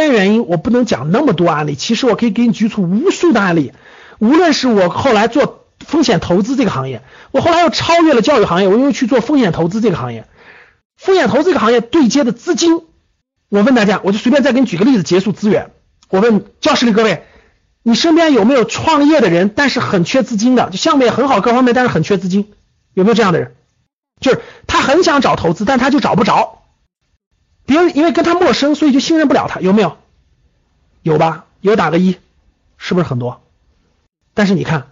间原因，我不能讲那么多案例。其实我可以给你举出无数的案例。无论是我后来做风险投资这个行业，我后来又超越了教育行业，我又去做风险投资这个行业。风险投资这个行业对接的资金，我问大家，我就随便再给你举个例子结束资源。我问教室里各位，你身边有没有创业的人，但是很缺资金的，就项目也很好，各方面但是很缺资金，有没有这样的人？就是他很想找投资，但他就找不着。别人因为跟他陌生，所以就信任不了他，有没有？有吧？有打个一，是不是很多？但是你看，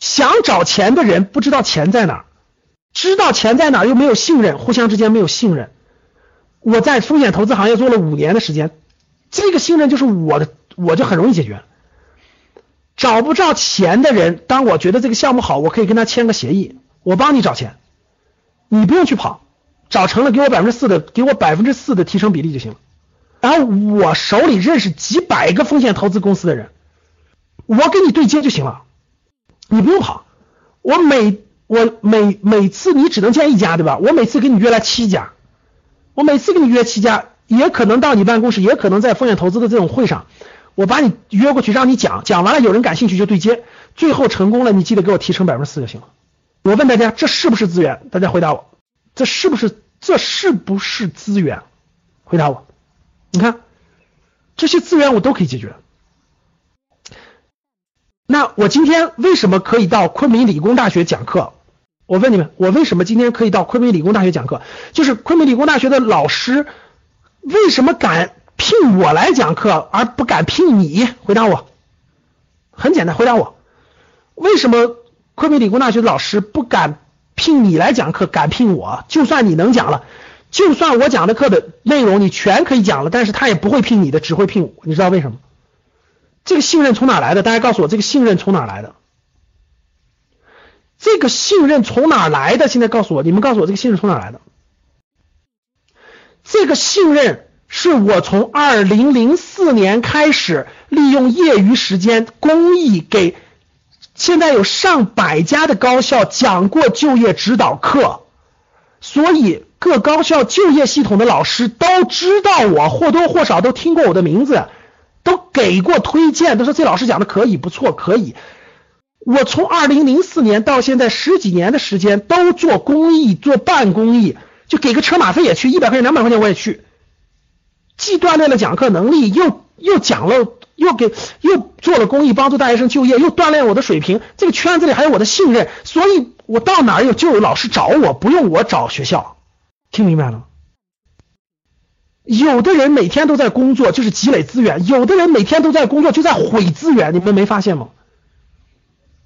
想找钱的人不知道钱在哪儿，知道钱在哪儿又没有信任，互相之间没有信任。我在风险投资行业做了五年的时间，这个信任就是我的，我就很容易解决。找不着钱的人，当我觉得这个项目好，我可以跟他签个协议，我帮你找钱，你不用去跑。找成了，给我百分之四的，给我百分之四的提成比例就行了。然后我手里认识几百个风险投资公司的人，我跟你对接就行了，你不用跑。我每我每每次你只能见一家，对吧？我每次给你约来七家，我每次给你约七家，也可能到你办公室，也可能在风险投资的这种会上，我把你约过去，让你讲，讲完了有人感兴趣就对接，最后成功了，你记得给我提成百分之四就行了。我问大家，这是不是资源？大家回答我，这是不是？这是不是资源？回答我。你看，这些资源我都可以解决。那我今天为什么可以到昆明理工大学讲课？我问你们，我为什么今天可以到昆明理工大学讲课？就是昆明理工大学的老师为什么敢聘我来讲课，而不敢聘你？回答我。很简单，回答我。为什么昆明理工大学的老师不敢？聘你来讲课，敢聘我？就算你能讲了，就算我讲的课的内容你全可以讲了，但是他也不会聘你的，只会聘我。你知道为什么？这个信任从哪来的？大家告诉我，这个信任从哪来的？这个信任从哪来的？现在告诉我，你们告诉我，这个信任从哪来的？这个信任是我从二零零四年开始，利用业余时间公益给。现在有上百家的高校讲过就业指导课，所以各高校就业系统的老师都知道我，或多或少都听过我的名字，都给过推荐，都说这老师讲的可以，不错，可以。我从二零零四年到现在十几年的时间，都做公益，做半公益，就给个车马费也去，一百块钱、两百块钱我也去，既锻炼了讲课能力，又又讲了。又给又做了公益，帮助大学生就业，又锻炼我的水平。这个圈子里还有我的信任，所以我到哪儿有就有老师找我，不用我找学校。听明白了吗？有的人每天都在工作，就是积累资源；有的人每天都在工作，就在毁资源。你们没发现吗？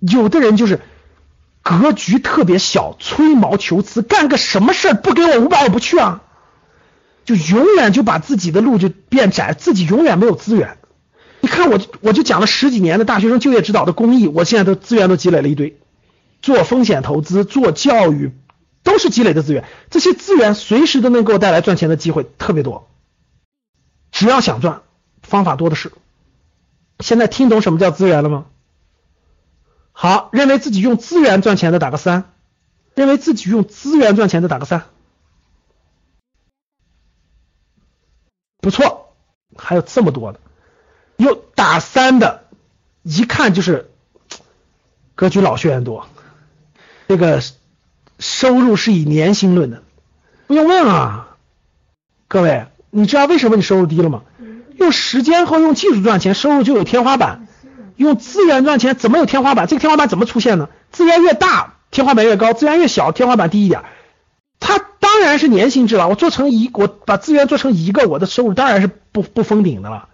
有的人就是格局特别小，吹毛求疵，干个什么事不给我五百我不去啊，就永远就把自己的路就变窄，自己永远没有资源。你看我，我就讲了十几年的大学生就业指导的公益，我现在都资源都积累了一堆，做风险投资、做教育，都是积累的资源。这些资源随时都能给我带来赚钱的机会，特别多。只要想赚，方法多的是。现在听懂什么叫资源了吗？好，认为自己用资源赚钱的打个三，认为自己用资源赚钱的打个三，不错，还有这么多的。有打三的，一看就是格局老学员多，这个收入是以年薪论的，不用问啊，各位，你知道为什么你收入低了吗？用时间和用技术赚钱，收入就有天花板；用资源赚钱，怎么有天花板？这个天花板怎么出现呢？资源越大，天花板越高；资源越小，天花板低一点。它当然是年薪制了。我做成一，我把资源做成一个，我的收入当然是不不封顶的了。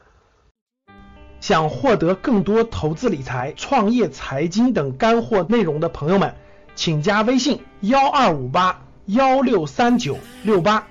想获得更多投资理财、创业、财经等干货内容的朋友们，请加微信幺二五八幺六三九六八。